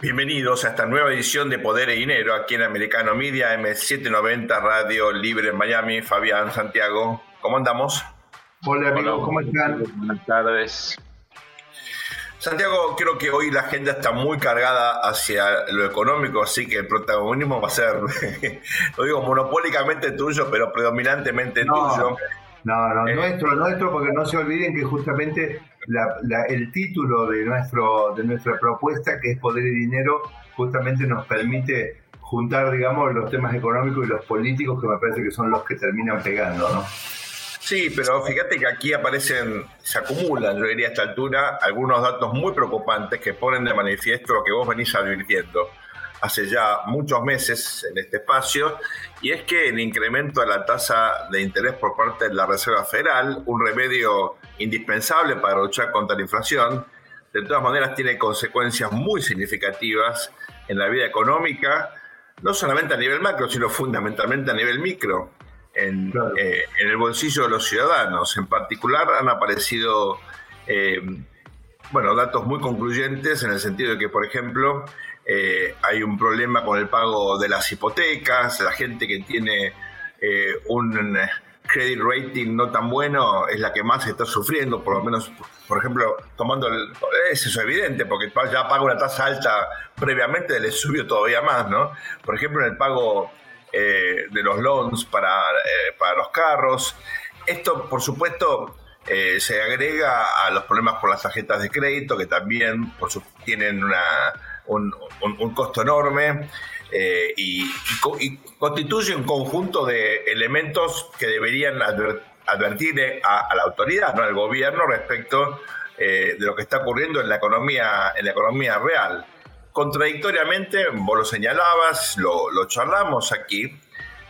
Bienvenidos a esta nueva edición de Poder y Dinero aquí en Americano Media M790 Radio Libre en Miami. Fabián, Santiago, ¿cómo andamos? Hola amigos, ¿cómo están? Buenas tardes. Santiago, creo que hoy la agenda está muy cargada hacia lo económico, así que el protagonismo va a ser, lo digo monopólicamente tuyo, pero predominantemente tuyo. No, no, eh, nuestro, nuestro, porque no se olviden que justamente el título de, nuestro, de nuestra propuesta, que es Poder y Dinero, justamente nos permite juntar, digamos, los temas económicos y los políticos, que me parece que son los que terminan pegando, ¿no? Sí, pero fíjate que aquí aparecen, se acumulan, yo diría a esta altura, algunos datos muy preocupantes que ponen de manifiesto lo que vos venís advirtiendo hace ya muchos meses en este espacio, y es que el incremento de la tasa de interés por parte de la Reserva Federal, un remedio indispensable para luchar contra la inflación, de todas maneras tiene consecuencias muy significativas en la vida económica, no solamente a nivel macro, sino fundamentalmente a nivel micro en, eh, en el bolsillo de los ciudadanos. En particular han aparecido, eh, bueno, datos muy concluyentes en el sentido de que, por ejemplo, eh, hay un problema con el pago de las hipotecas, la gente que tiene un credit rating no tan bueno es la que más está sufriendo, por lo menos, por ejemplo, tomando el... Eso es evidente, porque ya paga una tasa alta previamente, le subió todavía más, ¿no? Por ejemplo, en el pago eh, de los loans para, eh, para los carros. Esto, por supuesto, eh, se agrega a los problemas con las tarjetas de crédito, que también tienen una, un, costo enorme. y, constituye un conjunto de elementos que deberían advertir a, la autoridad, ¿no? al gobierno, respecto de lo que está ocurriendo en la economía, en la economía real contradictoriamente, vos lo señalabas, lo, charlamos aquí,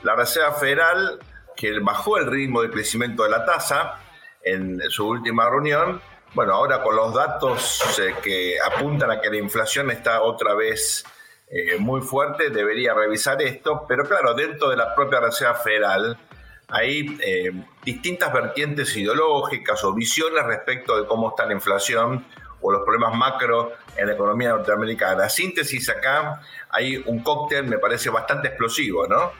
la Reserva Federal, que bajó el ritmo de crecimiento de la tasa en su última reunión, bueno, ahora con los datos eh, que apuntan a que la inflación está otra vez eh, muy fuerte, debería revisar esto, pero claro, dentro de la propia Reserva Federal hay eh, distintas vertientes ideológicas o visiones respecto de cómo está la inflación o los problemas macro en la economía norteamericana. La síntesis acá hay un cóctel, me parece bastante explosivo, ¿no?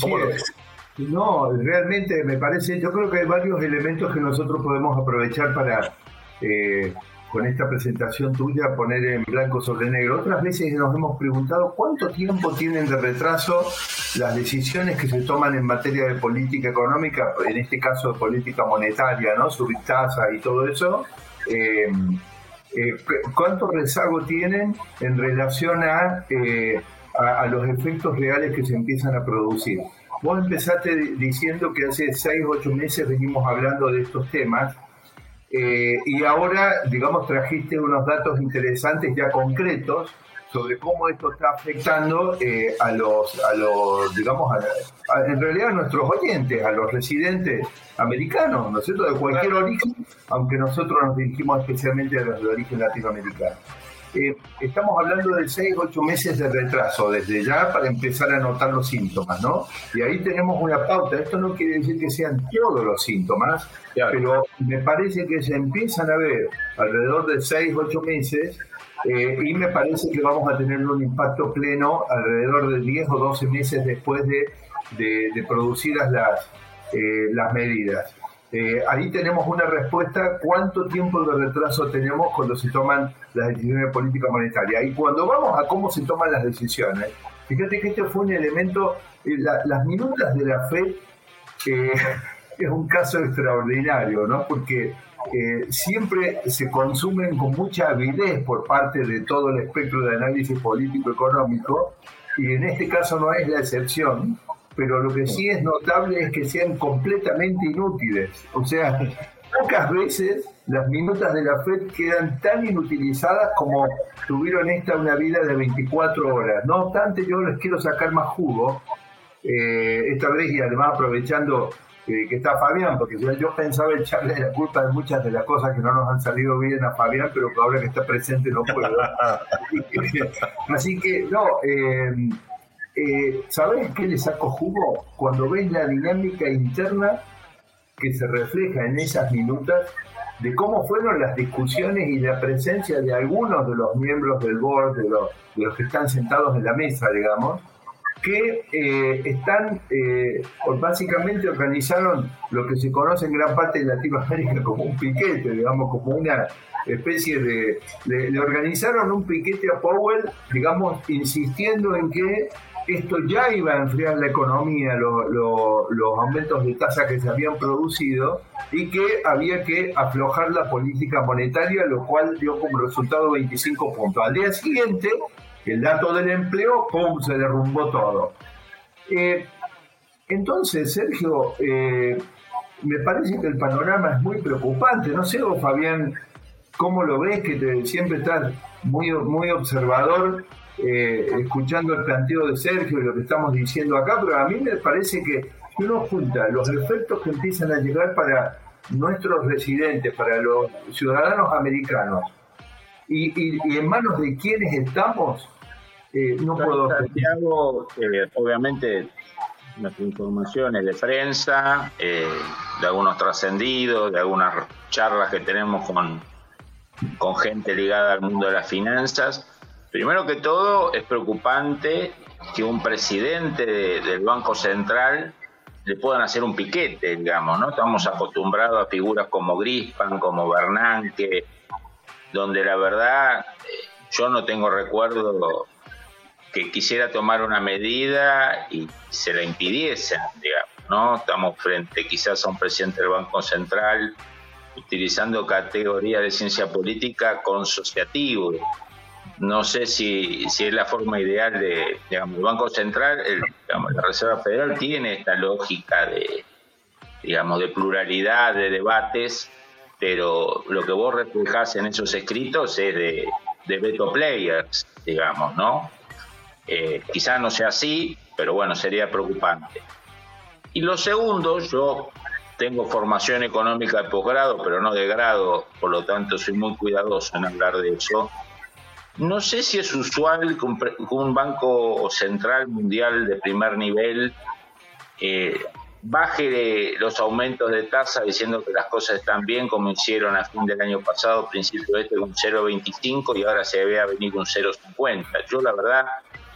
¿Cómo lo ves? No, realmente me parece, yo creo que hay varios elementos que nosotros podemos aprovechar para, eh, con esta presentación tuya, poner en blanco sobre negro. Otras veces nos hemos preguntado cuánto tiempo tienen de retraso las decisiones que se toman en materia de política económica, en este caso de política monetaria, ¿no? Subir tasa y todo eso. Eh, eh, cuánto rezago tienen en relación eh, a, a, los efectos reales que se empiezan a producir. Vos empezaste diciendo que hace 6, 8 meses venimos hablando de estos temas eh, y ahora, digamos, trajiste unos datos interesantes ya concretos sobre cómo esto está afectando eh, a, los, a los, digamos, en realidad a nuestros oyentes, a los residentes americanos, ¿no es cierto?, de cualquier origen, aunque nosotros nos dirigimos especialmente a los de origen latinoamericano. Eh, estamos hablando de 6, 8 meses de retraso desde ya para empezar a notar los síntomas, ¿no? Y ahí tenemos una pauta. Esto no quiere decir que sean todos los síntomas, pero me parece que se empiezan a ver alrededor de 6, 8 meses eh, y me parece que vamos a tener un impacto pleno alrededor de 10 o 12 meses después de, de, producidas las, eh, las medidas. Eh, ahí tenemos una respuesta, cuánto tiempo de retraso tenemos cuando se toman las decisiones de política monetaria. Y cuando vamos a cómo se toman las decisiones, fíjate que este fue un elemento, las minutas de la FED es un caso extraordinario, ¿no? Porque siempre se consumen con mucha avidez por parte de todo el espectro de análisis político-económico, y en este caso no es la excepción, pero lo que sí es notable es que sean completamente inútiles. O sea, pocas veces las minutas de la FED quedan tan inutilizadas como tuvieron esta una vida de 24 horas. No obstante, yo les quiero sacar más jugo, eh, esta vez y además aprovechando eh, que está Fabián, porque yo, pensaba echarle la culpa de muchas de las cosas que no nos han salido bien a Fabián, pero que ahora que está presente no puedo. Así que, no, eh, eh, ¿sabés qué le saco jugo? Cuando ves la dinámica interna que se refleja en esas minutas de cómo fueron las discusiones y la presencia de algunos de los miembros del board, de los, que están sentados en la mesa, digamos, que eh, están, eh, básicamente organizaron lo que se conoce en gran parte de Latinoamérica como un piquete, digamos, como una especie de, le, organizaron un piquete a Powell, digamos, insistiendo en que esto ya iba a enfriar la economía, los aumentos de tasa que se habían producido y que había que aflojar la política monetaria, lo cual dio como resultado 25 puntos. Al día siguiente, el dato del empleo, ¡pum!, se derrumbó todo. Eh, entonces, Sergio, eh, me parece que el panorama es muy preocupante. No sé vos, Fabián, cómo lo ves, que siempre estás muy, muy observador, eh, escuchando el planteo de Sergio y lo que estamos diciendo acá, pero a mí me parece que si uno junta los efectos que empiezan a llegar para nuestros residentes, para los ciudadanos americanos, y, y en manos de quienes estamos, eh, no puedo. Santiago, eh, obviamente, las informaciones de prensa, eh, de algunos trascendidos, de algunas charlas que tenemos con, con gente ligada al mundo de las finanzas. Primero que todo, es preocupante que un presidente del Banco Central le puedan hacer un piquete, digamos, ¿no? Estamos acostumbrados a figuras como Grispan, como Bernanke, donde la verdad yo no tengo recuerdo que quisiera tomar una medida y se la impidiesen, digamos, ¿no? Estamos frente quizás a un presidente del Banco Central utilizando categorías de ciencia política consociativo. No sé si, si es la forma ideal de, digamos, el Banco Central, digamos, la Reserva Federal tiene esta lógica de, digamos, de pluralidad de debates, pero lo que vos reflejás en esos escritos es de, de veto players, digamos, ¿no? Eh, quizás no sea así, pero bueno, sería preocupante. Y lo segundo, yo tengo formación económica de posgrado, pero no de grado, por lo tanto soy muy cuidadoso en hablar de eso. No sé si es usual que un, banco central mundial de primer nivel eh, baje los aumentos de tasa diciendo que las cosas están bien, como hicieron a fin del año pasado, principio de este con 0,25 y ahora se ve a venir un 0,50. Yo la verdad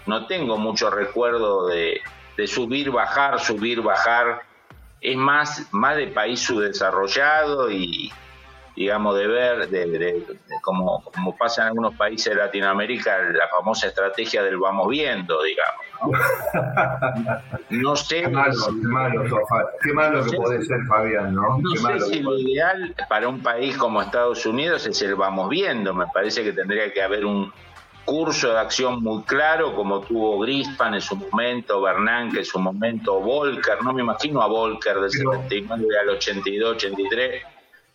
no tengo mucho recuerdo de, subir, bajar, subir, bajar. Es más, más de país subdesarrollado y, digamos, de ver, de, como, como pasa en algunos países de Latinoamérica, la famosa estrategia del vamos viendo, digamos. No, sé. Qué malo, qué malo, qué malo que puede ser, Fabián, ¿no? No sé si lo ideal para un país como Estados Unidos es el vamos viendo. Me parece que tendría que haber un, curso de acción muy claro, como tuvo Grispan en su momento, Bernanke en su momento, Volker, no me imagino a Volker del 79 al 82, 83,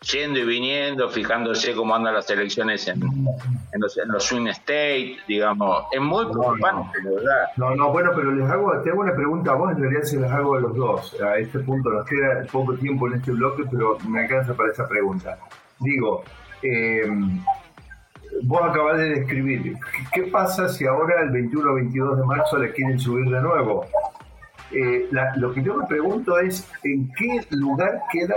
yendo y viniendo, fijándose cómo andan las elecciones en, en, los, en los swing state, digamos, es muy preocupante, no, verdad. No, no, bueno, pero les hago, te hago una pregunta a vos, en realidad se las hago a los dos. A este punto nos queda poco tiempo en este bloque, pero me alcanza para esa pregunta. Digo, eh, vos acabas de describir, ¿qué pasa si ahora el 21 o 22 de marzo le quieren subir de nuevo? Eh, lo que yo me pregunto es en qué lugar queda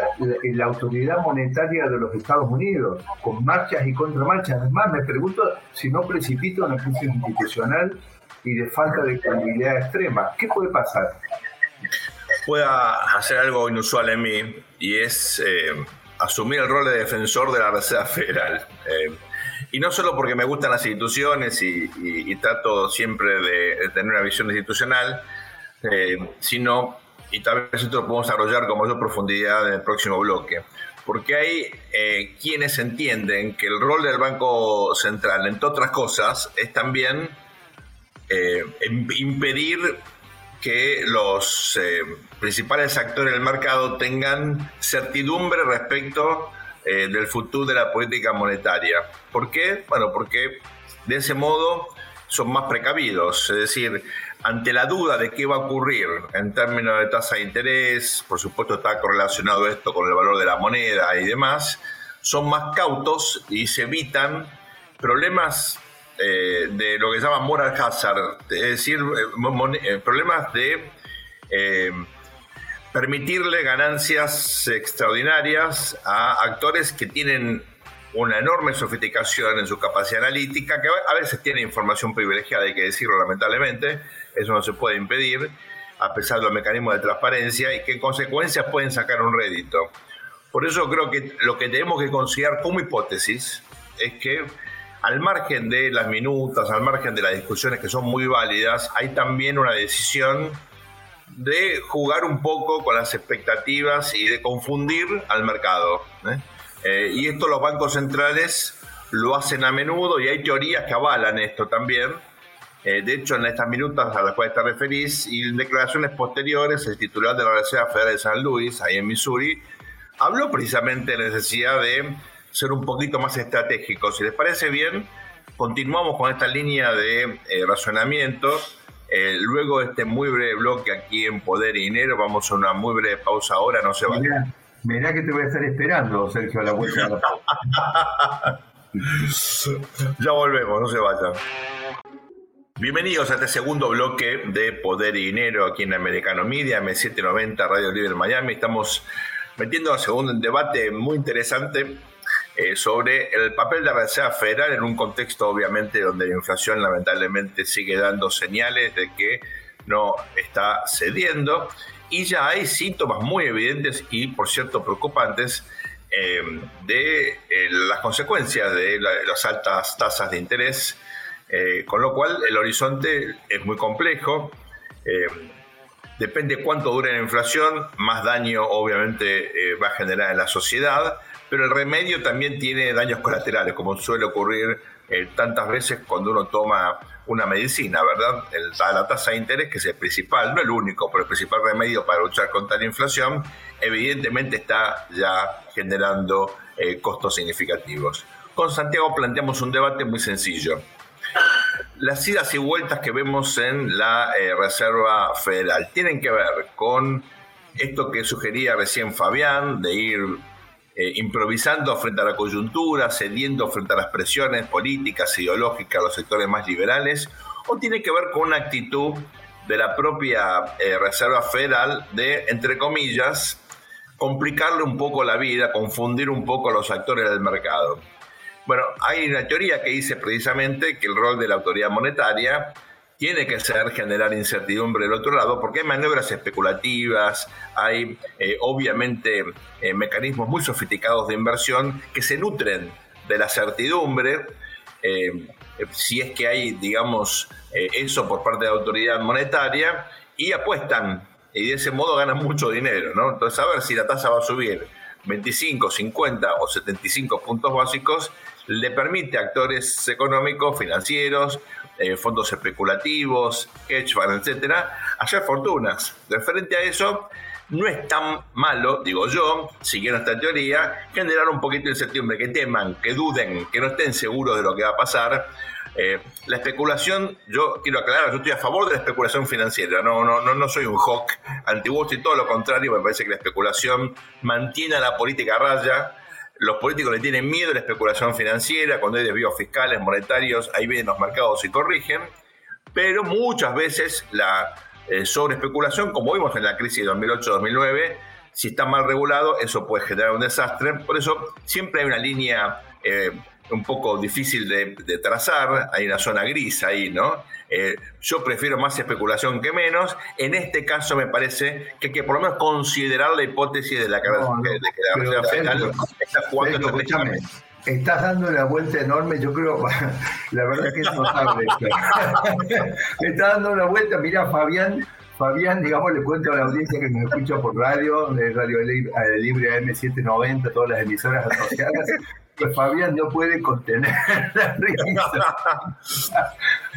la, autoridad monetaria de los Estados Unidos, con marchas y contramarchas. Además, me pregunto si no precipita una crisis institucional y de falta de credibilidad extrema. ¿Qué puede pasar? Pueda hacer algo inusual en mí y es eh, asumir el rol de defensor de la Reserva Federal. Eh, y no solo porque me gustan las instituciones y, trato siempre de, tener una visión institucional, eh, sino, y tal vez esto lo podemos desarrollar con mayor profundidad en el próximo bloque, porque hay eh, quienes entienden que el rol del Banco Central, entre otras cosas, es también eh, impedir que los principales actores del mercado tengan certidumbre respecto eh, del futuro de la política monetaria. ¿Por qué? Bueno, porque de ese modo son más precavidos, es decir, ante la duda de qué va a ocurrir en términos de tasa de interés, por supuesto está correlacionado esto con el valor de la moneda y demás, son más cautos y se evitan problemas eh, de lo que se llama moral hazard, es decir, eh, eh, problemas de permitirle ganancias extraordinarias a actores que tienen una enorme sofisticación en su capacidad analítica, que a veces tiene información privilegiada, hay que decirlo lamentablemente, eso no se puede impedir, a pesar de los mecanismos de transparencia, y que en consecuencia pueden sacar un rédito. Por eso creo que lo que tenemos que considerar como hipótesis es que al margen de las minutas, al margen de las discusiones que son muy válidas, hay también una decisión de jugar un poco con las expectativas y de confundir al mercado. ¿eh? Eh, y esto los bancos centrales lo hacen a menudo y hay teorías que avalan esto también. Eh, de hecho, en estas minutas a las cuales te referís y en declaraciones posteriores, el titular de la Universidad Federal de San Luis, ahí en Missouri, habló precisamente de la necesidad de ser un poquito más estratégicos. Si les parece bien, continuamos con esta línea de eh, razonamiento. luego de este muy breve bloque aquí en Poder y Dinero, vamos a una muy breve pausa ahora, no se vayan. Mirá que te voy a estar esperando, Sergio, a la vuelta. ya volvemos, no se vayan. Bienvenidos a este segundo bloque de Poder y Dinero aquí en Americano Media, M790 Radio Libre Miami. Estamos metiendo segundo en debate muy interesante eh, sobre el papel de la Reserva Federal en un contexto obviamente donde la inflación lamentablemente sigue dando señales de que no está cediendo y ya hay síntomas muy evidentes y, por cierto, preocupantes eh, de eh, las consecuencias de las altas tasas de interés, eh, con lo cual el horizonte es muy complejo. depende cuánto dure la inflación, más daño obviamente va a generar en la sociedad, pero el remedio también tiene daños colaterales, como suele ocurrir tantas veces cuando uno toma una medicina, ¿verdad? El, la tasa de interés, que es el principal, no el único, pero el principal remedio para luchar contra la inflación, evidentemente está ya generando eh, costos significativos. Con Santiago planteamos un debate muy sencillo. Las idas y vueltas que vemos en la eh, Reserva Federal tienen que ver con esto que sugería recién Fabián, de ir eh, improvisando frente a la coyuntura, cediendo frente a las presiones políticas, ideológicas, los sectores más liberales, o tiene que ver con una actitud de la propia eh, Reserva Federal de, entre comillas, complicarle un poco la vida, confundir un poco a los actores del mercado. Bueno, hay una teoría que dice precisamente que el rol de la autoridad monetaria tiene que ser generar incertidumbre del otro lado, porque hay maniobras especulativas, hay eh, obviamente eh, mecanismos muy sofisticados de inversión que se nutren de la certidumbre. Eh, si es que hay, digamos, eso por parte de la autoridad monetaria, y apuestan, y de ese modo ganan mucho dinero, ¿no? Entonces, a ver si la tasa va a subir 25, 50 o 75 puntos básicos, le permite a actores económicos, financieros, eh, fondos especulativos, hedge funds, etcétera, hacer fortunas. De frente a eso, no es tan malo, digo yo, siguiendo esta teoría, generar un poquito de incertidumbre, que teman, que duden, que no estén seguros de lo que va a pasar. Eh, la especulación, yo quiero aclarar, yo estoy a favor de la especulación financiera, no, no, no, no soy un hawk antiguo, y todo lo contrario, me parece que la especulación mantiene a la política a raya, los políticos le tienen miedo a la especulación financiera, cuando hay desvíos fiscales, monetarios, ahí vienen los mercados y corrigen, pero muchas veces la eh, sobreespeculación, como vimos en la crisis de 2008-2009, si está mal regulado, eso puede generar un desastre. Por eso siempre hay una línea eh, un poco difícil de, trazar, hay una zona gris ahí, ¿no? Eh, yo prefiero más especulación que menos. En este caso me parece que hay que por lo menos considerar la hipótesis de la, que la Reserva Federal está jugando Estás dando una vuelta enorme, yo creo, la verdad que es notable. Estás dando una vuelta, mira Fabián, Fabián, digamos, le cuento a la audiencia que me escucha por radio, de Radio Libre, Libre AM790, todas las emisoras asociadas, que Fabián no puede contener la risa.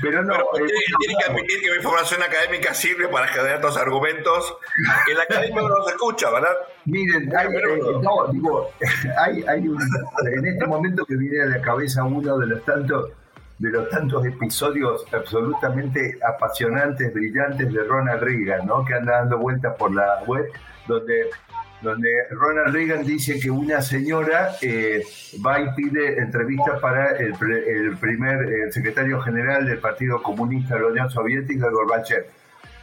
Pero no. Pero eh, tiene que admitir que mi formación académica sirve para generar estos argumentos que la academia no los escucha, ¿verdad? Miren, hay, eh, no, digo, hay, hay un, en este momento que viene a la cabeza uno de los tantos de los tantos episodios absolutamente apasionantes, brillantes de Ronald Reagan, ¿no? que anda dando vueltas por la web, donde donde Ronald Reagan dice que una señora eh, va y pide entrevista para el, primer secretario general del Partido Comunista de la Unión Soviética, Gorbachev.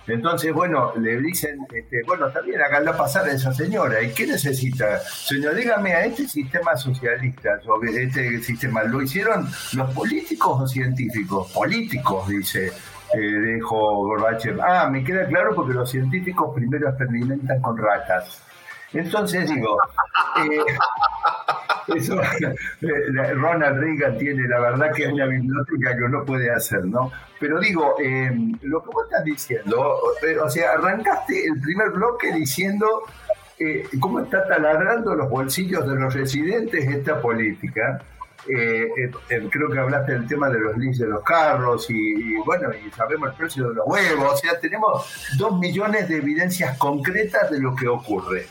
Entonces, bueno, le dicen, este, bueno, también háganla pasar a esa señora. ¿Y qué necesita? Señor, dígame, a este sistema socialista, sobre este sistema, ¿lo hicieron los políticos o científicos? Políticos, dice. Eh, dijo Gorbachev. Ah, me queda claro porque los científicos primero experimentan con ratas. Entonces digo, eh, eso, eh, Ronald Reagan tiene, la verdad que es una biblioteca que uno puede hacer, ¿no? Pero digo, eh, lo que vos estás diciendo, o sea, arrancaste el primer bloque diciendo cómo está taladrando los bolsillos de los residentes esta política. creo que hablaste del tema de los leases de los carros y, bueno, y sabemos el precio de los huevos, o sea, tenemos dos millones de evidencias concretas de lo que ocurre.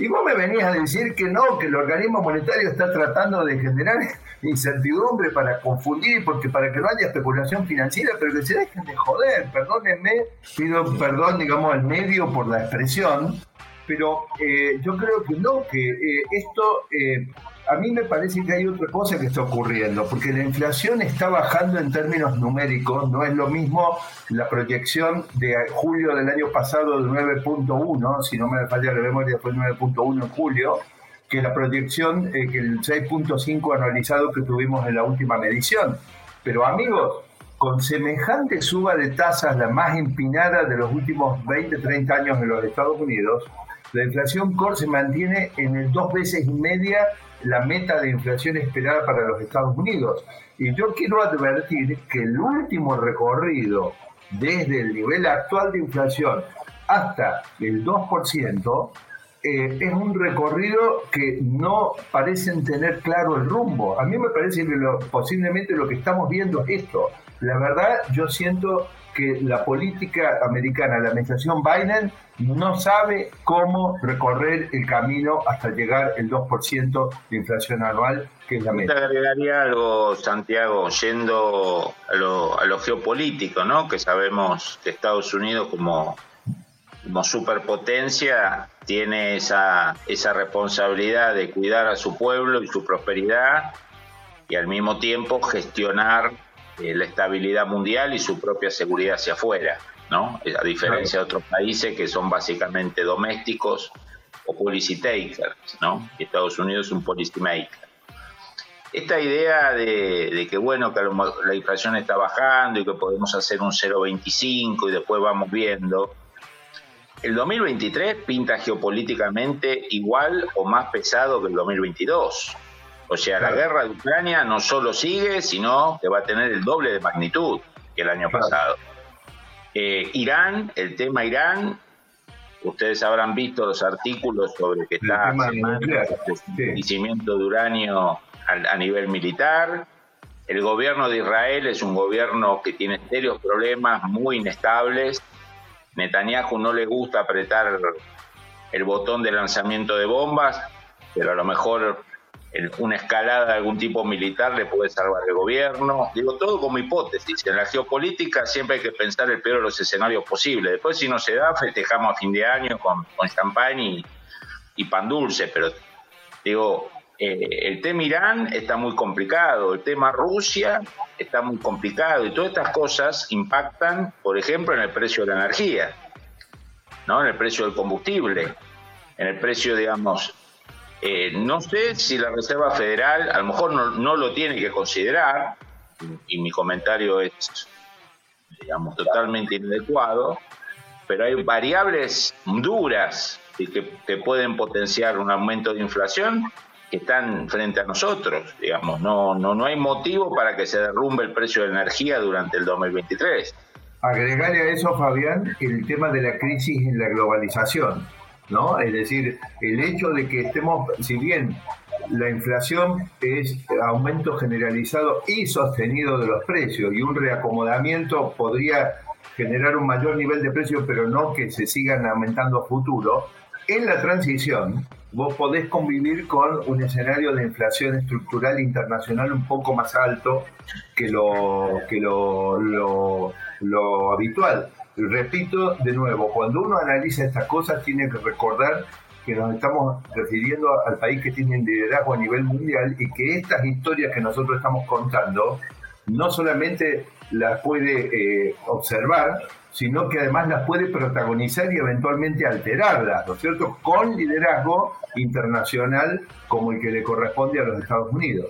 Y vos me venías a decir que no, que el organismo monetario está tratando de generar incertidumbre para confundir, porque para que no haya especulación financiera, pero que se dejen de joder, perdónenme, pido perdón, digamos, al medio por la expresión, pero eh, yo creo que no, que eh, esto eh, a mí me parece que hay otra cosa que está ocurriendo, porque la inflación está bajando en términos numéricos, no es lo mismo la proyección de julio del año pasado de 9.1, si no me falla la memoria fue 9.1 en julio, que la proyección, eh, que el 6.5 anualizado que tuvimos en la última medición. Pero amigos, con semejante suba de tasas, la más empinada de los últimos 20, 30 años en los Estados Unidos, la inflación core se mantiene en el dos veces y media la meta de inflación esperada para los Estados Unidos. Y yo quiero advertir que el último recorrido desde el nivel actual de inflación hasta el 2%, eh, es un recorrido que no parecen tener claro el rumbo. A mí me parece que posiblemente lo que estamos viendo es esto. La verdad, yo siento que la política americana, la administración Biden, no sabe cómo recorrer el camino hasta llegar el 2% de inflación anual, que es la meta. Te agregaría algo, Santiago, yendo a lo, a lo geopolítico, ¿no? que sabemos que Estados Unidos como, como superpotencia tiene esa, esa responsabilidad de cuidar a su pueblo y su prosperidad y al mismo tiempo gestionar eh, la estabilidad mundial y su propia seguridad hacia afuera, ¿no? A diferencia de otros países que son básicamente domésticos o policy takers, ¿no? Estados Unidos es un policy maker. Esta idea de, que, bueno, que la inflación está bajando y que podemos hacer un 0,25 y después vamos viendo, el 2023 pinta geopolíticamente igual o más pesado que el 2022. O sea, la guerra de Ucrania no solo sigue, sino que va a tener el doble de magnitud que el año pasado. Eh, Irán, el tema Irán, ustedes habrán visto los artículos sobre que está el crecimiento de uranio a, nivel militar. El gobierno de Israel es un gobierno que tiene serios problemas, muy inestables. Netanyahu no le gusta apretar el botón de lanzamiento de bombas, pero a lo mejor una escalada de algún tipo militar le puede salvar el gobierno. Digo, todo como hipótesis. En la geopolítica siempre hay que pensar el peor de los escenarios posibles. Después, si no se da, festejamos a fin de año con, con champán y, pan dulce. Pero, digo, eh, el tema Irán está muy complicado, el tema Rusia está muy complicado y todas estas cosas impactan, por ejemplo, en el precio de la energía, ¿no? en el precio del combustible, en el precio, digamos, eh, no sé si la Reserva Federal a lo mejor no, lo tiene que considerar, y mi comentario es, digamos, totalmente inadecuado, pero hay variables duras que, que pueden potenciar un aumento de inflación que están frente a nosotros, digamos, no, no, no hay motivo para que se derrumbe el precio de energía durante el 2023. Agregarle a eso, Fabián, el tema de la crisis en la globalización ¿no? Es decir, el hecho de que estemos, si bien la inflación es aumento generalizado y sostenido de los precios y un reacomodamiento podría generar un mayor nivel de precios, pero no que se sigan aumentando a futuro. En la transición, vos podés convivir con un escenario de inflación estructural internacional un poco más alto que lo, que lo, lo, lo habitual. Repito de nuevo, cuando uno analiza estas cosas tiene que recordar que nos estamos refiriendo al país que tiene liderazgo a nivel mundial y que estas historias que nosotros estamos contando no solamente las puede eh, observar, sino que además las puede protagonizar y eventualmente alterarlas, ¿no es cierto?, con liderazgo internacional como el que le corresponde a los Estados Unidos.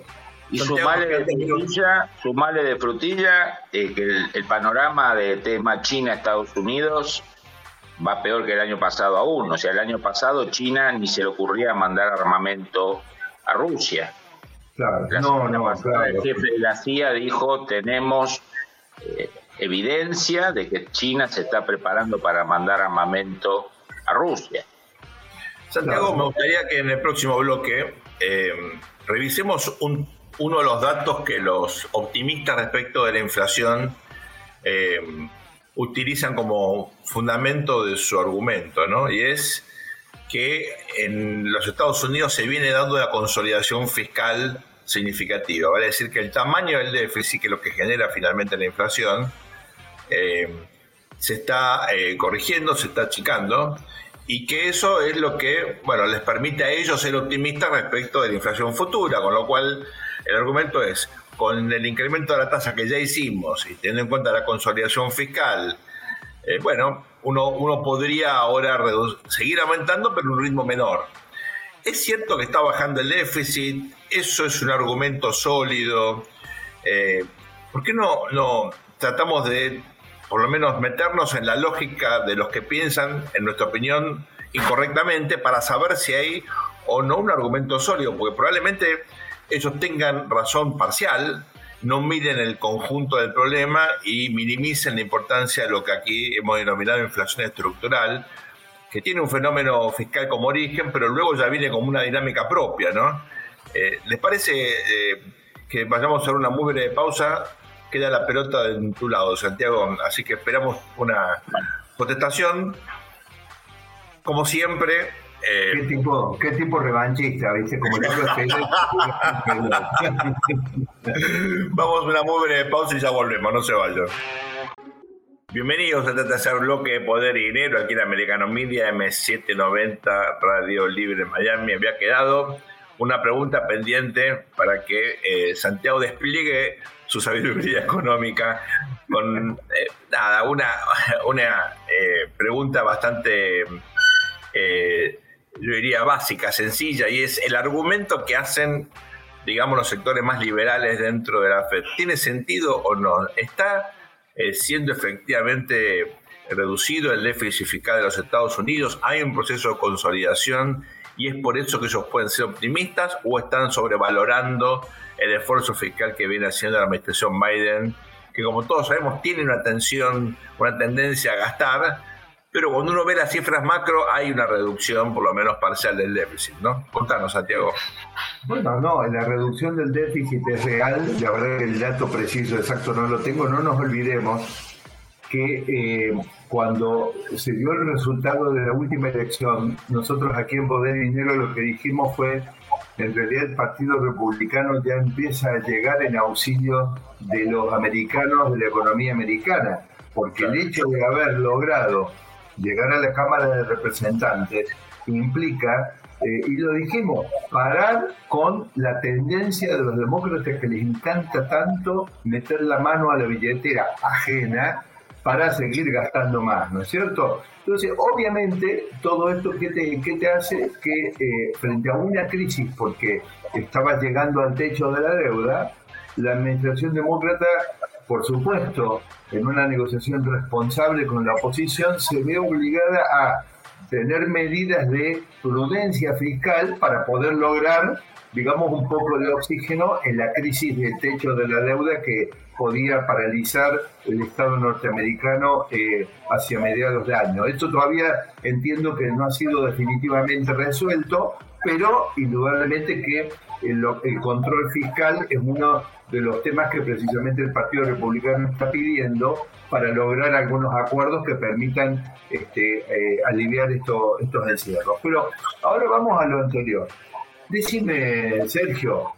Y sumarle de frutilla, sumarle de frutilla eh, que el, panorama de tema China-Estados Unidos va peor que el año pasado aún. O sea, el año pasado China ni se le ocurría mandar armamento a Rusia. Claro, no, no, claro. El jefe de la CIA dijo, tenemos eh, evidencia de que China se está preparando para mandar armamento a Rusia. Santiago, me gustaría que en el próximo bloque eh, revisemos uno de los datos que los optimistas respecto de la inflación eh, utilizan como fundamento de su argumento, ¿no? Y es que en los Estados Unidos se viene dando una consolidación fiscal significativa. Vale decir que el tamaño del déficit, que es lo que genera finalmente la inflación, eh, se está eh, corrigiendo, se está achicando, y que eso es lo que, bueno, les permite a ellos ser optimistas respecto de la inflación futura, con lo cual el argumento es, con el incremento de la tasa que ya hicimos y teniendo en cuenta la consolidación fiscal, eh, bueno, uno, uno podría ahora seguir aumentando, pero a un ritmo menor. Es cierto que está bajando el déficit, eso es un argumento sólido. Eh, ¿Por qué no, no tratamos de, por lo menos, meternos en la lógica de los que piensan, en nuestra opinión, incorrectamente, para saber si hay o no un argumento sólido? Porque probablemente ellos tengan razón parcial, no miren el conjunto del problema y minimicen la importancia de lo que aquí hemos denominado inflación estructural, que tiene un fenómeno fiscal como origen, pero luego ya viene como una dinámica propia, ¿no? Eh, ¿Les parece eh, que vayamos a una muy breve pausa? Queda la pelota en tu lado, Santiago, así que esperamos una contestación. Como siempre, eh, ¿Qué, tipo, ¿Qué tipo revanchista, viste? Como Vamos a una muy breve pausa y ya volvemos, no se vayan. Bienvenidos a este tercer bloque de Poder y Dinero aquí en Americano Media M790 Radio Libre en Miami. Había quedado una pregunta pendiente para que eh, Santiago despliegue su sabiduría económica con eh, nada, una, una pregunta bastante yo diría, básica, sencilla, y es el argumento que hacen, digamos, los sectores más liberales dentro de la FED. ¿Tiene sentido o no? ¿Está eh, siendo efectivamente reducido el déficit fiscal de los Estados Unidos? ¿Hay un proceso de consolidación y es por eso que ellos pueden ser optimistas o están sobrevalorando el esfuerzo fiscal que viene haciendo la administración Biden? que como todos sabemos tiene una tensión, una tendencia a gastar, pero cuando uno ve las cifras macro hay una reducción por lo menos parcial del déficit, ¿no? Contanos, Santiago. Bueno, no, la reducción del déficit es real, la verdad que el dato preciso exacto no lo tengo, no nos olvidemos que eh, cuando se dio el resultado de la última elección, nosotros aquí en Poder Dinero lo que dijimos fue, en realidad el Partido Republicano ya empieza a llegar en auxilio de los americanos, de la economía americana, porque el hecho de haber logrado llegar a la Cámara de Representantes implica, eh, y lo dijimos, parar con la tendencia de los demócratas que les encanta tanto meter la mano a la billetera ajena para seguir gastando más, ¿no es cierto? Entonces, obviamente, todo esto que te, que te hace que eh, frente a una crisis, porque estaba llegando al techo de la deuda, la administración demócrata por supuesto, en una negociación responsable con la oposición, se ve obligada a tener medidas de prudencia fiscal para poder lograr digamos, un poco de oxígeno en la crisis del techo de la deuda que podía paralizar el Estado norteamericano eh, hacia mediados de año. Esto todavía entiendo que no ha sido definitivamente resuelto, pero indudablemente que el, control fiscal es uno de los temas que precisamente el Partido Republicano está pidiendo para lograr algunos acuerdos que permitan este, eh, aliviar esto, estos encierros. Pero ahora vamos a lo anterior. Decime, Sergio,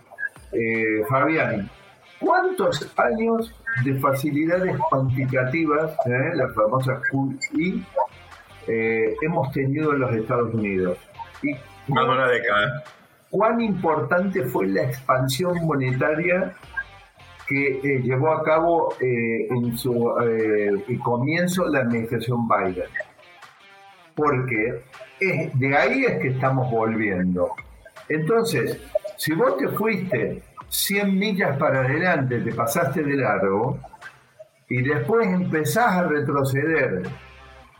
eh, Fabián, ¿cuántos años de facilidades cuantitativas, eh, las famosas QI, eh, hemos tenido en los Estados Unidos? Y ¿Cuán importante fue la expansión monetaria que llevó a cabo en su comienzo la administración Biden? Porque de ahí es que estamos volviendo. Entonces, si vos te fuiste 100 millas para adelante, te pasaste de largo, y después empezás a retroceder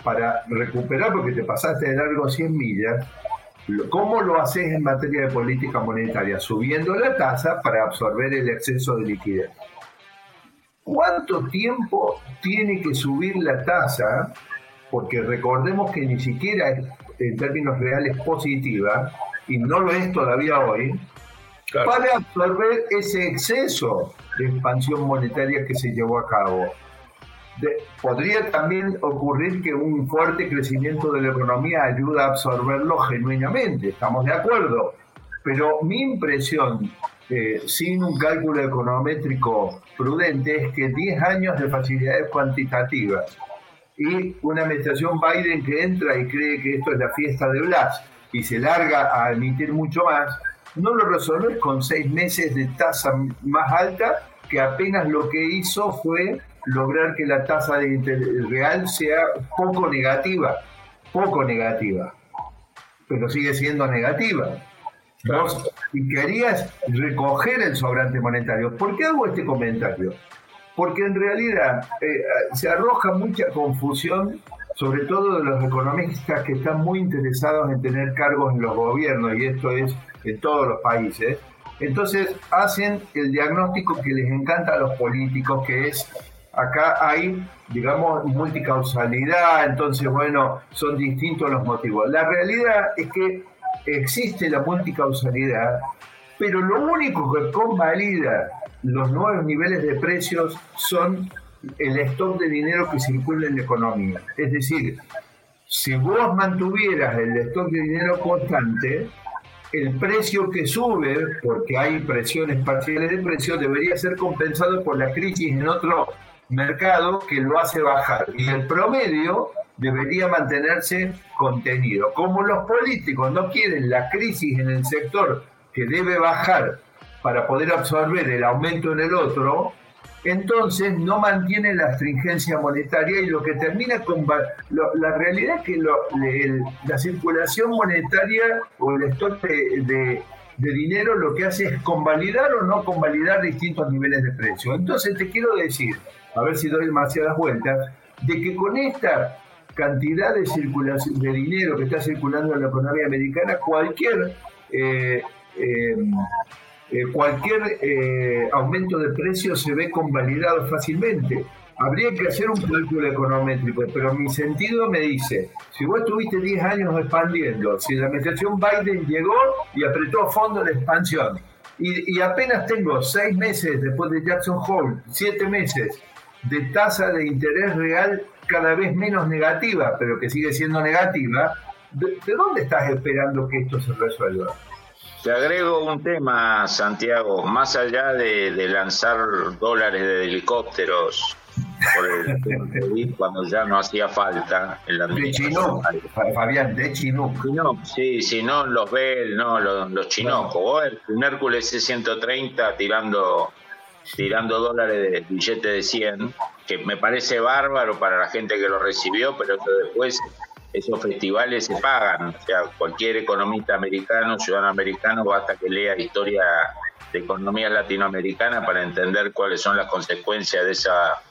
para recuperar porque te pasaste de largo 100 millas, ¿cómo lo haces en materia de política monetaria? Subiendo la tasa para absorber el exceso de liquidez. ¿Cuánto tiempo tiene que subir la tasa? Porque recordemos que ni siquiera es en términos reales positiva, y no lo es todavía hoy, para absorber ese exceso de expansión monetaria que se llevó a cabo. Podría también ocurrir que un fuerte crecimiento de la economía ayuda a absorberlo genuinamente, estamos de acuerdo, pero mi impresión, eh, sin un cálculo econométrico prudente, es que 10 años de facilidades cuantitativas y una administración Biden que entra y cree que esto es la fiesta de Blas, y se larga a emitir mucho más, no lo resolves con seis meses de tasa más alta, que apenas lo que hizo fue lograr que la tasa de interés real sea poco negativa, poco negativa, pero sigue siendo negativa. y querías recoger el sobrante monetario. ¿Por qué hago este comentario? Porque en realidad eh, se arroja mucha confusión sobre todo de los economistas que están muy interesados en tener cargos en los gobiernos, y esto es en todos los países, entonces hacen el diagnóstico que les encanta a los políticos, que es, acá hay, digamos, multicausalidad, entonces, bueno, son distintos los motivos. La realidad es que existe la multicausalidad, pero lo único que convalida los nuevos niveles de precios son el stock de dinero que circula en la economía. Es decir, si vos mantuvieras el stock de dinero constante, el precio que sube, porque hay presiones parciales de precio, debería ser compensado por la crisis en otro mercado que lo hace bajar. Y el promedio debería mantenerse contenido. Como los políticos no quieren la crisis en el sector que debe bajar para poder absorber el aumento en el otro, entonces no mantiene la astringencia monetaria y lo que termina con... la realidad es que la circulación monetaria o el stock de, dinero lo que hace es convalidar o no convalidar distintos niveles de precio. Entonces te quiero decir, a ver si doy demasiadas vueltas, de que con esta cantidad de circulación de dinero que está circulando en la economía americana, cualquier eh, eh, eh, cualquier eh, aumento de precios se ve convalidado fácilmente. Habría que hacer un cálculo econométrico, pero mi sentido me dice, si vos estuviste 10 años expandiendo, si la administración Biden llegó y apretó a fondo la expansión, y, apenas tengo 6 meses después de Jackson Hole, 7 meses de tasa de interés real cada vez menos negativa, pero que sigue siendo negativa, ¿de, de dónde estás esperando que esto se resuelva? Te agrego un tema, Santiago, más allá de, lanzar dólares de helicópteros por el cuando ya no hacía falta en la De chino, Fabián, de chino. Sí, sí, no los Bell, no los, los chinocos. Un Hércules C-130 tirando, tirando dólares de billete de 100, que me parece bárbaro para la gente que lo recibió, pero después esos festivales se pagan. O sea, cualquier economista americano, ciudadano americano, basta que lea historia de economía latinoamericana para entender cuáles son las consecuencias de esa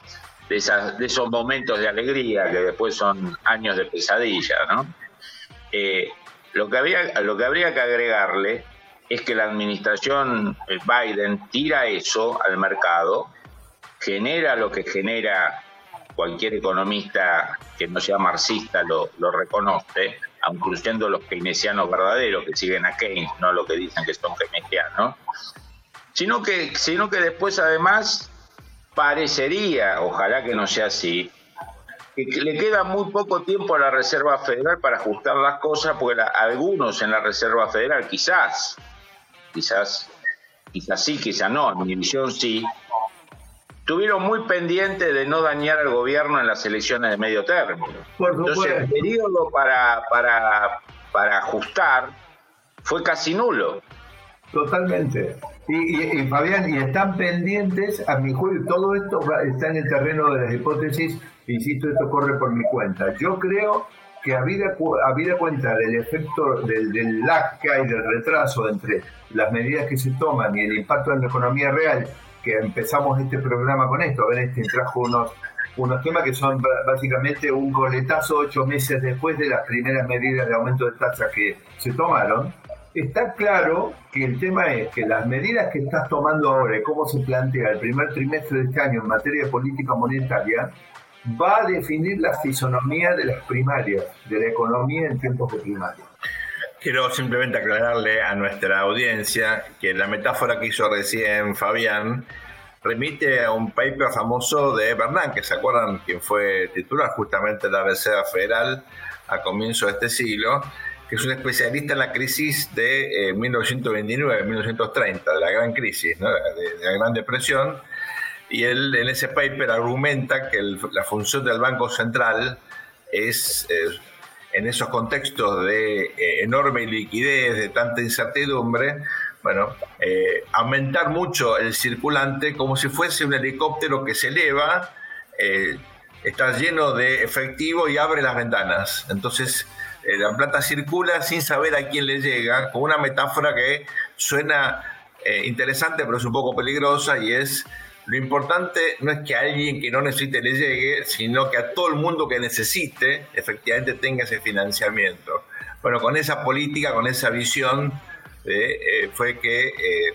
de, de esos momentos de alegría que después son años de pesadilla, ¿no? Eh, lo, que había, lo que habría que agregarle es que la administración Biden tira eso al mercado, genera lo que genera cualquier economista que no sea marxista lo, reconoce, incluyendo los keynesianos verdaderos que siguen a Keynes, no lo que dicen que son keynesianos, sino que, sino que después además parecería, ojalá que no sea así, que le queda muy poco tiempo a la Reserva Federal para ajustar las cosas, porque algunos en la Reserva Federal quizás, quizás, quizás sí, quizás no, en mi visión sí, estuvieron muy pendientes de no dañar al gobierno en las elecciones de medio término. Entonces, el periodo para, para, para ajustar fue casi nulo. Totalmente. Y, Fabián, y están pendientes, a mi juicio, todo esto está en el terreno de las hipótesis, insisto, esto corre por mi cuenta. Yo creo que habida, habida cuenta del efecto del, del que hay, del retraso entre las medidas que se toman y el impacto en la economía real que empezamos este programa con esto. ver, este trajo unos, unos temas que son básicamente un coletazo ocho meses después de las primeras medidas de aumento de tasas que se tomaron. Está claro que el tema es que las medidas que estás tomando ahora y cómo se plantea el primer trimestre de este año en materia de política monetaria va a definir la fisonomía de las primarias, de la economía en tiempos de primaria. Quiero simplemente aclararle a nuestra audiencia que la metáfora que hizo recién Fabián remite a un paper famoso de Bernán, que se acuerdan quien fue titular justamente de la Reserva Federal a comienzo de este siglo, que es un especialista en la crisis de 1929-1930, eh, de la gran crisis, de, la Gran Depresión, y él en ese paper argumenta que la función del Banco Central es... Eh, en esos contextos de eh, enorme liquidez, de tanta incertidumbre, bueno, eh, aumentar mucho el circulante como si fuese un helicóptero que se eleva, está lleno de efectivo y abre las ventanas. Entonces, la plata circula sin saber a quién le llega, con una metáfora que suena interesante, pero es un poco peligrosa, y es lo importante no es que a alguien que no necesite le llegue, sino que a todo el mundo que necesite efectivamente tenga ese financiamiento. Bueno, con esa política, con esa visión, eh, eh, fue que eh,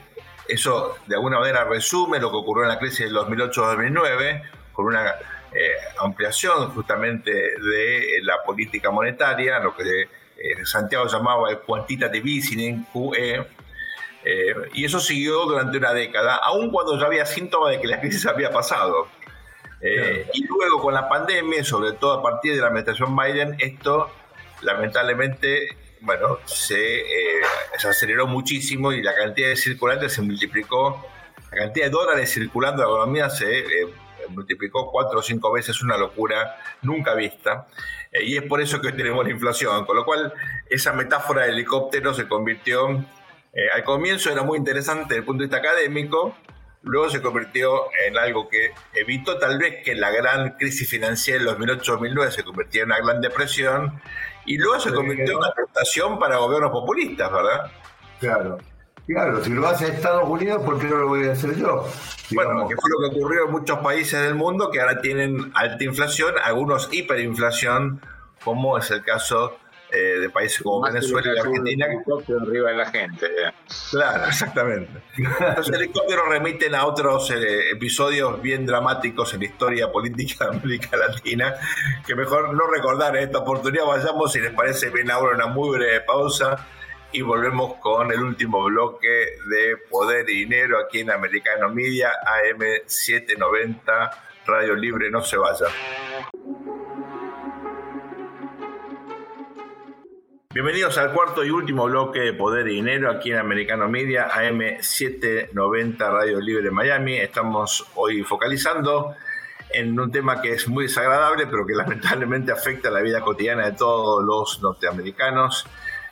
eso de alguna manera resume lo que ocurrió en la crisis del 2008-2009, con una ampliación justamente de la política monetaria, lo que Santiago llamaba el quantitative easing, QE, eh, y eso siguió durante una década, aun cuando ya había síntomas de que la crisis había pasado. Eh, y luego con la pandemia, sobre todo a partir de la administración Biden, esto lamentablemente, bueno, se, eh, se aceleró muchísimo y la cantidad de circulantes se multiplicó, la cantidad de dólares circulando en la economía se multiplicó cuatro o cinco veces, una locura nunca vista. y es por eso que tenemos la inflación, con lo cual esa metáfora de helicóptero se convirtió eh, al comienzo era muy interesante desde el punto de vista académico, luego se convirtió en algo que evitó tal vez que la gran crisis financiera de 2008-2009 se convirtiera en una gran depresión, y luego se convirtió en una tentación para gobiernos populistas, ¿verdad? Claro. Claro, si lo hace Estados Unidos, ¿por qué no lo voy a hacer yo? Bueno, que fue lo que ocurrió en muchos países del mundo que ahora tienen alta inflación, algunos hiperinflación, como es el caso eh, de países como Venezuela y Argentina. arriba de la gente. Claro, exactamente. Los helicópteros remiten a otros eh, episodios bien dramáticos en la historia política de América Latina, que mejor no recordar en esta oportunidad. Vayamos, si les parece bien ahora, una muy breve pausa y volvemos con el último bloque de Poder y Dinero aquí en Americano Media, AM790, Radio Libre, no se vaya. Bienvenidos al cuarto y último bloque de Poder y Dinero aquí en Americano Media, AM790 Radio Libre Miami. Estamos hoy focalizando en un tema que es muy desagradable, pero que lamentablemente afecta a la vida cotidiana de todos los norteamericanos,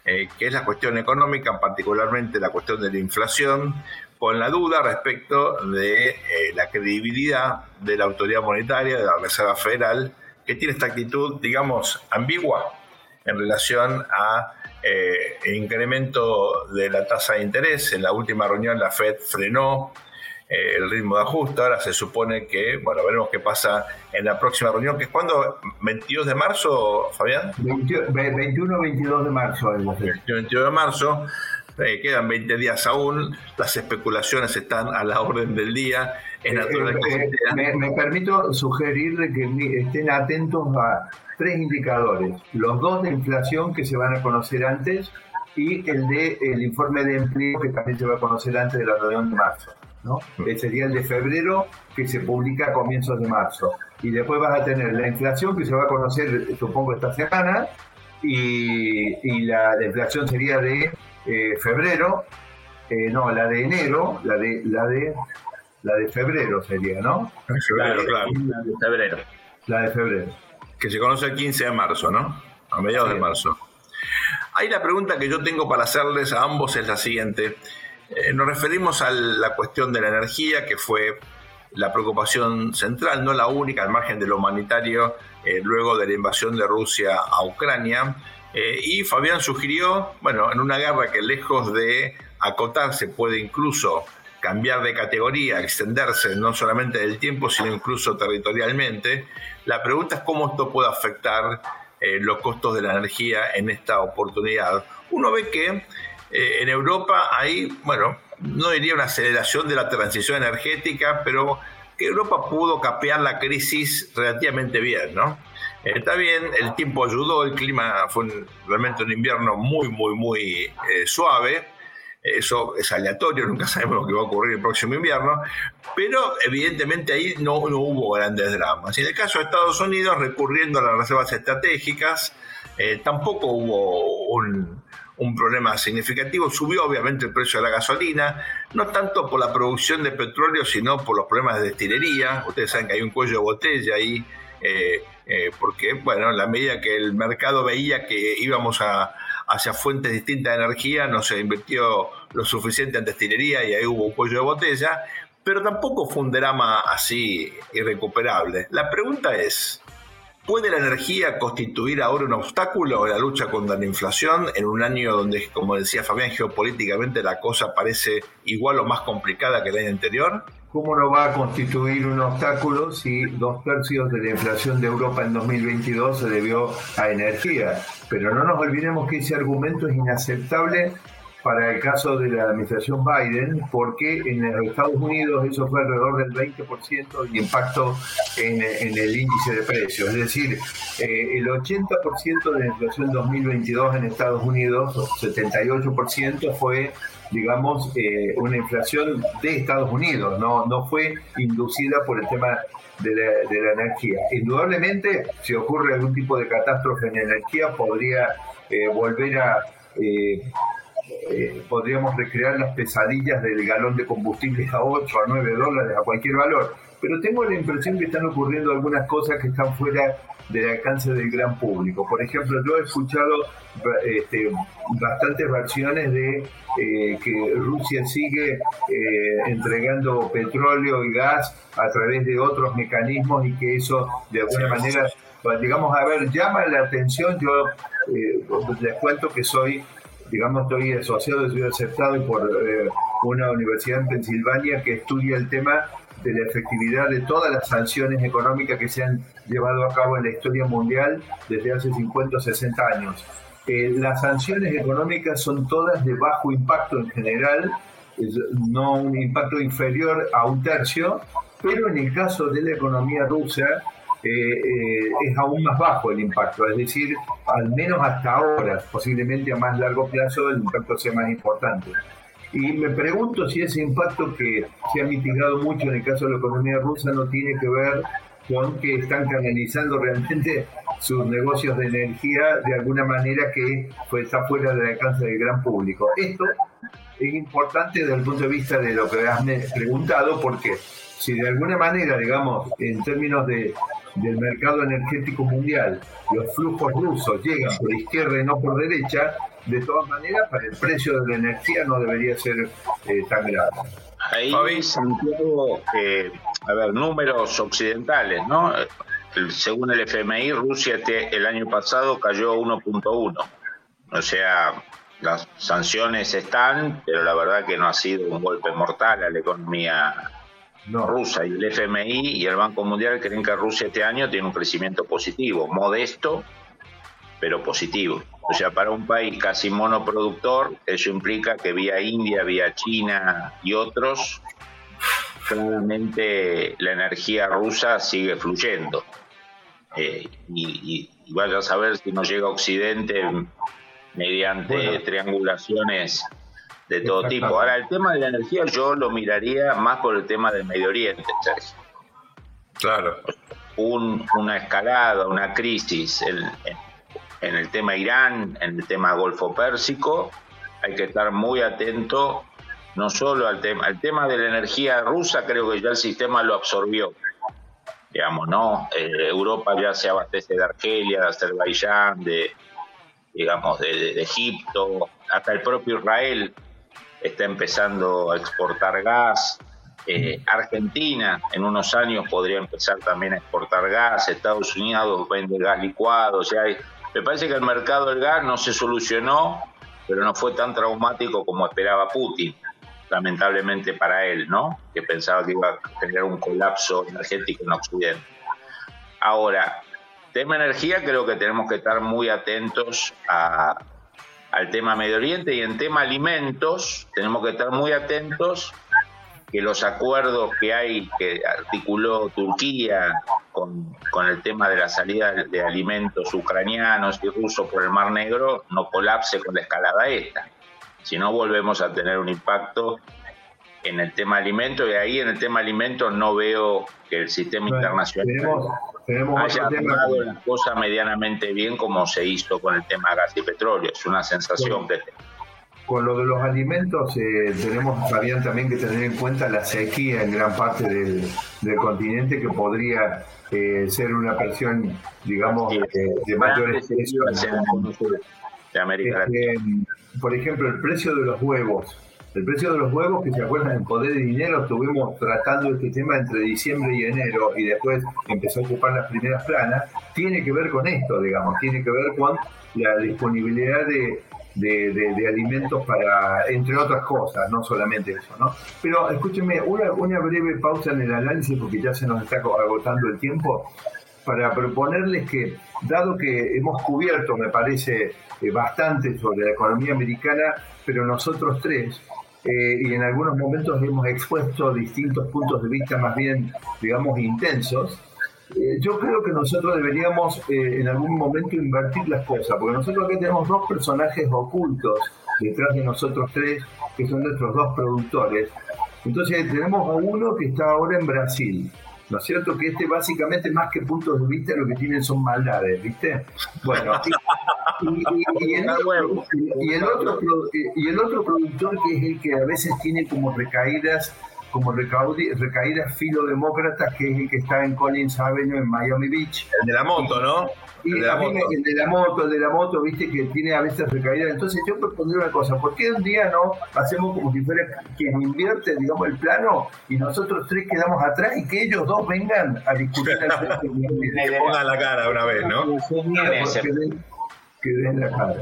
eh, que es la cuestión económica, particularmente la cuestión de la inflación, con la duda respecto de eh, la credibilidad de la autoridad monetaria, de la Reserva Federal, que tiene esta actitud, digamos, ambigua en relación a eh, incremento de la tasa de interés. En la última reunión la Fed frenó eh, el ritmo de ajuste. Ahora se supone que, bueno, veremos qué pasa en la próxima reunión, que es cuando, 22 de marzo, Fabián. 21 22 de marzo. 21 22 de marzo. eh, quedan 20 días aún, las especulaciones están a la orden del día. Es eh, eh, me, permito sugerirle que estén atentos a tres indicadores. Los dos de inflación que se van a conocer antes y el de el informe de empleo que también se va a conocer antes de la reunión de marzo. ¿no? Mm. Ese sería el de febrero que se publica a comienzos de marzo. Y después vas a tener la inflación que se va a conocer, supongo, esta semana, y, la, inflación sería de eh, febrero, eh, no, la de enero, la de, la de la de febrero sería, ¿no? Febrero, claro. La de febrero. La de febrero. Que se conoce el 15 de marzo, ¿no? A mediados de marzo. Ahí la pregunta que yo tengo para hacerles a ambos es la siguiente. Eh, nos referimos a la cuestión de la energía, que fue la preocupación central, no la única, al margen de lo humanitario, eh, luego de la invasión de Rusia a Ucrania. Eh, y Fabián sugirió, bueno, en una guerra que lejos de acotarse puede incluso cambiar de categoría, extenderse no solamente del tiempo, sino incluso territorialmente, la pregunta es cómo esto puede afectar los costos de la energía en esta oportunidad. Uno ve que eh, en Europa hay, bueno, no diría una aceleración de la transición energética, pero que Europa pudo capear la crisis relativamente bien, ¿no? Eh, está bien, el tiempo ayudó, el clima fue realmente un invierno muy, muy, muy eh, suave. Eso es aleatorio, nunca sabemos lo que va a ocurrir el próximo invierno, pero evidentemente ahí no, no hubo grandes dramas. Y en el caso de Estados Unidos, recurriendo a las reservas estratégicas, tampoco hubo un, un problema significativo. Subió obviamente el precio de la gasolina, no tanto por la producción de petróleo, sino por los problemas de destilería. Ustedes saben que hay un cuello de botella ahí, eh, eh, porque, bueno, en la medida que el mercado veía que íbamos a, hacia fuentes distintas de energía, no se invirtió lo suficiente en destilería y ahí hubo un cuello de botella, pero tampoco fue un drama así irrecuperable. La pregunta es, ¿Puede la energía constituir ahora un obstáculo en la lucha contra la inflación en un año donde, como decía Fabián, geopolíticamente la cosa parece igual o más complicada que el año anterior? ¿Cómo no va a constituir un obstáculo si dos tercios de la inflación de Europa en 2022 se debió a energía? Pero no nos olvidemos que ese argumento es inaceptable para el caso de la administración Biden, porque en los Estados Unidos eso fue alrededor del 20% de impacto en, el índice de precios. Es decir, eh, el 80% de la inflación 2022 en Estados Unidos, 78%, fue digamos, eh, una inflación de Estados Unidos, no, no fue inducida por el tema de la, de la, energía. Indudablemente, si ocurre algún tipo de catástrofe en energía, podría eh, volver a eh, podríamos recrear las pesadillas del galón de combustible a 8, a 9 dólares, a cualquier valor. Pero tengo la impresión que están ocurriendo algunas cosas que están fuera del alcance del gran público. Por ejemplo, yo he escuchado este, bastantes versiones de eh, que Rusia sigue eh, entregando petróleo y gas a través de otros mecanismos y que eso de alguna manera, digamos, a ver, llama la atención. Yo les cuento que soy digamos, estoy asociado, estoy aceptado por eh, una universidad en Pensilvania que estudia el tema de la efectividad de todas las sanciones económicas que se han llevado a cabo en la historia mundial desde hace 50 o 60 años. Eh, las sanciones económicas son todas de bajo impacto en general, no un impacto inferior a un tercio, pero en el caso de la economía rusa, eh, es aún más bajo el impacto, es decir, al menos hasta ahora, posiblemente a más largo plazo, el impacto sea más importante. Y me pregunto si ese impacto que se ha mitigado mucho en el caso de la economía rusa no tiene que ver con que están canalizando realmente sus negocios de energía de alguna manera que pues, está fuera del alcance del gran público. Esto es importante desde el punto de vista de lo que has preguntado, porque si de alguna manera, digamos, en términos de del mercado energético mundial, los flujos rusos llegan por izquierda y no por derecha, de todas maneras, para el precio de la energía no debería ser eh, tan grave. Ahí, Santiago, eh, a ver, números occidentales, ¿no? según el FMI, Rusia el año pasado cayó 1.1. O sea, las sanciones están, pero la verdad que no ha sido un golpe mortal a la economía no. rusa y el FMI y el Banco Mundial creen que Rusia este año tiene un crecimiento positivo, modesto, pero positivo. O sea, para un país casi monoproductor, eso implica que vía India, vía China y otros, claramente la energía rusa sigue fluyendo. Eh, y, vaya a saber si nos llega a Occidente mediante triangulaciones de todo tipo. Ahora, el tema de la energía yo lo miraría más por el tema del Medio Oriente, Sergio. Claro. una escalada, una crisis en, en el tema Irán, en el tema Golfo Pérsico, hay que estar muy atento no solo al tema, el tema de la energía rusa, creo que ya el sistema lo absorbió. Digamos, ¿no? Eh, Europa ya se abastece de Argelia, de Azerbaiyán, de, digamos, de, Egipto, hasta el propio Israel está empezando a exportar gas. Eh, Argentina en unos años podría empezar también a exportar gas, Estados Unidos vende gas licuado, o sea, hay, me parece que el mercado del gas no se solucionó, pero no fue tan traumático como esperaba Putin, lamentablemente para él, ¿no? Que pensaba que iba a tener un colapso energético en Occidente. Ahora, tema energía, creo que tenemos que estar muy atentos al tema Medio Oriente y en tema alimentos, tenemos que estar muy atentos que los acuerdos que hay, que articuló Turquía con, el tema de la salida de alimentos ucranianos y rusos por el Mar Negro, no colapse con la escalada esta. Si no, volvemos a tener un impacto en el tema alimentos y ahí en el tema alimentos no veo que el sistema internacional haya tomado la cosa medianamente bien como se hizo con el tema gas y petróleo. Es una sensación que tengo. Con lo de los alimentos, eh, tenemos, Fabián, también que tener en cuenta la sequía en gran parte del, continente que podría eh, ser una presión, digamos, eh, de mayores de América este, por ejemplo, el precio de los huevos. El precio de los huevos, que se acuerdan en Poder y Dinero, estuvimos tratando este tema entre diciembre y enero y después empezó a ocupar las primeras planas, tiene que ver con esto, digamos, tiene que ver con la disponibilidad de, de, alimentos para, entre otras cosas, no solamente eso, ¿no? Pero escúchenme, una, una breve pausa en el análisis, porque ya se nos está agotando el tiempo, para proponerles que, dado que hemos cubierto, me parece, eh, bastante sobre la economía americana, pero nosotros tres, eh, y en algunos momentos hemos expuesto distintos puntos de vista más bien, digamos, intensos, eh, yo creo que nosotros deberíamos eh, en algún momento invertir las cosas, porque nosotros aquí tenemos dos personajes ocultos detrás de nosotros tres, que son nuestros dos productores. Entonces tenemos a uno que está ahora en Brasil, ¿no es cierto? Que este básicamente más que puntos de vista lo que tienen son maldades, ¿viste? Bueno, y, el, otro, y, el otro, y el otro productor que es el que a veces tiene como recaídas como recaídas filodemócratas, que es el que está en Collins Avenue en Miami Beach. El de la moto, ¿no? el de la, moto. el de la moto, el de la moto, viste que tiene a veces recaídas. Entonces yo propondría una cosa, ¿por qué un día no hacemos como si fuera quien invierte, digamos, el plano y nosotros tres quedamos atrás y que ellos dos vengan a discutir el Que pongan la cara una vez, ¿no? Que den la cara.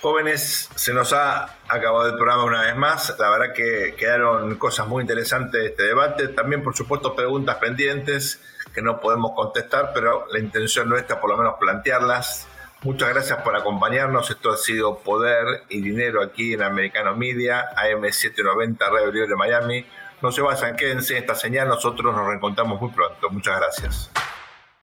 Jóvenes, se nos ha acabado el programa una vez más. La verdad que quedaron cosas muy interesantes de este debate. También, por supuesto, preguntas pendientes que no podemos contestar, pero la intención nuestra por lo menos plantearlas. Muchas gracias por acompañarnos. Esto ha sido Poder y Dinero aquí en Americano Media, AM790, Radio Libre de Miami. No se vayan, quédense en esta señal. Nosotros nos reencontramos muy pronto. Muchas gracias.